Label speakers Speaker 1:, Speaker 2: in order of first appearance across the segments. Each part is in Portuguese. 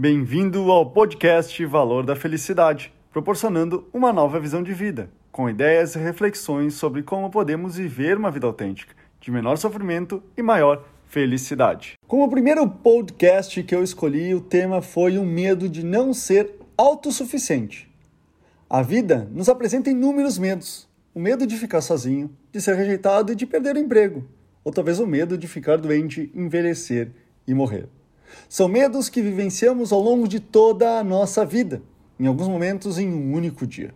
Speaker 1: Bem-vindo ao podcast Valor da Felicidade, proporcionando uma nova visão de vida, com ideias e reflexões sobre como podemos viver uma vida autêntica, de menor sofrimento e maior felicidade. Como primeiro podcast que eu escolhi, o tema foi o medo de não ser autossuficiente. A vida nos apresenta inúmeros medos. O medo de ficar sozinho, de ser rejeitado e de perder o emprego. Ou talvez o medo de ficar doente, envelhecer e morrer. São medos que vivenciamos ao longo de toda a nossa vida, em alguns momentos em um único dia.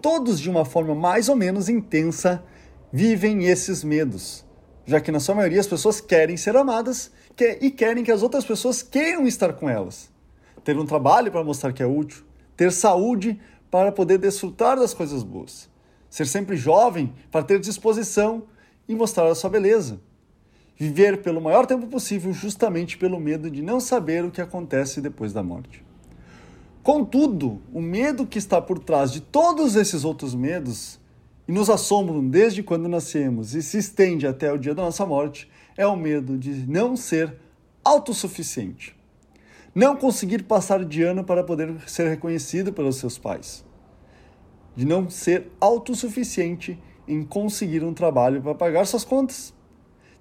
Speaker 1: Todos, de uma forma mais ou menos intensa, vivem esses medos, já que na sua maioria as pessoas querem ser amadas e querem que as outras pessoas queiram estar com elas. Ter um trabalho para mostrar que é útil, ter saúde para poder desfrutar das coisas boas, ser sempre jovem para ter disposição e mostrar a sua beleza viver pelo maior tempo possível, justamente pelo medo de não saber o que acontece depois da morte. Contudo, o medo que está por trás de todos esses outros medos e nos assombram desde quando nascemos e se estende até o dia da nossa morte é o medo de não ser autossuficiente. Não conseguir passar de ano para poder ser reconhecido pelos seus pais. De não ser autossuficiente em conseguir um trabalho para pagar suas contas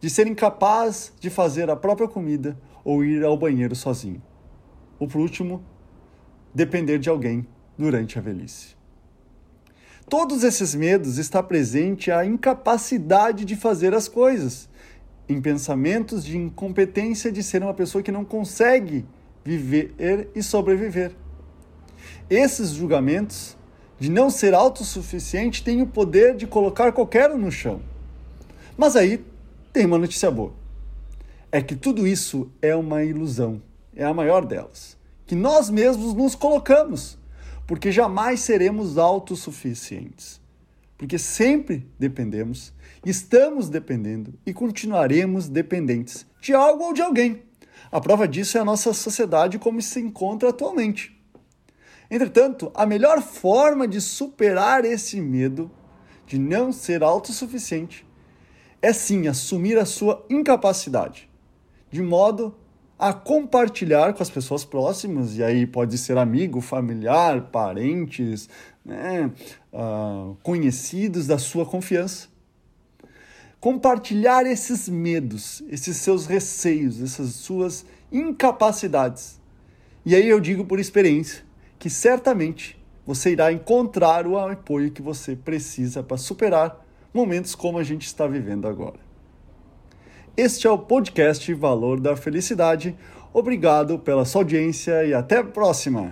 Speaker 1: de ser incapaz de fazer a própria comida ou ir ao banheiro sozinho. Ou por último, depender de alguém durante a velhice. Todos esses medos está presente a incapacidade de fazer as coisas, em pensamentos de incompetência de ser uma pessoa que não consegue viver e sobreviver. Esses julgamentos de não ser autossuficiente têm o poder de colocar qualquer um no chão. Mas aí tem uma notícia boa. É que tudo isso é uma ilusão, é a maior delas, que nós mesmos nos colocamos, porque jamais seremos autossuficientes. Porque sempre dependemos, estamos dependendo e continuaremos dependentes de algo ou de alguém. A prova disso é a nossa sociedade como se encontra atualmente. Entretanto, a melhor forma de superar esse medo de não ser autossuficiente é sim assumir a sua incapacidade, de modo a compartilhar com as pessoas próximas, e aí pode ser amigo, familiar, parentes, né, uh, conhecidos da sua confiança. Compartilhar esses medos, esses seus receios, essas suas incapacidades. E aí eu digo por experiência que certamente você irá encontrar o apoio que você precisa para superar momentos como a gente está vivendo agora. Este é o podcast Valor da Felicidade. Obrigado pela sua audiência e até a próxima!